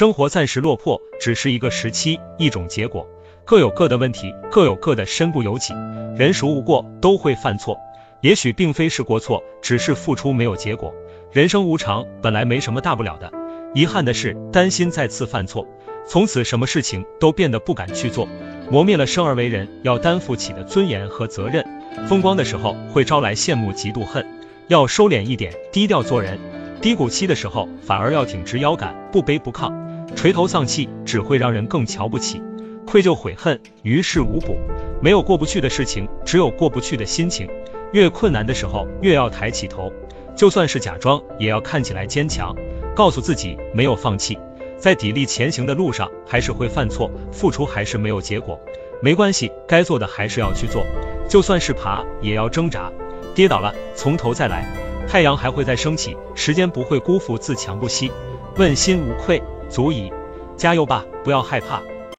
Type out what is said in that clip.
生活暂时落魄，只是一个时期，一种结果。各有各的问题，各有各的身不由己。人孰无过，都会犯错。也许并非是过错，只是付出没有结果。人生无常，本来没什么大不了的。遗憾的是，担心再次犯错，从此什么事情都变得不敢去做，磨灭了生而为人要担负起的尊严和责任。风光的时候会招来羡慕、嫉妒、恨，要收敛一点，低调做人。低谷期的时候，反而要挺直腰杆，不卑不亢。垂头丧气只会让人更瞧不起，愧疚悔恨于事无补。没有过不去的事情，只有过不去的心情。越困难的时候，越要抬起头，就算是假装，也要看起来坚强。告诉自己没有放弃，在砥砺前行的路上，还是会犯错，付出还是没有结果，没关系，该做的还是要去做。就算是爬，也要挣扎。跌倒了，从头再来。太阳还会再升起，时间不会辜负自强不息。问心无愧，足矣。加油吧，不要害怕。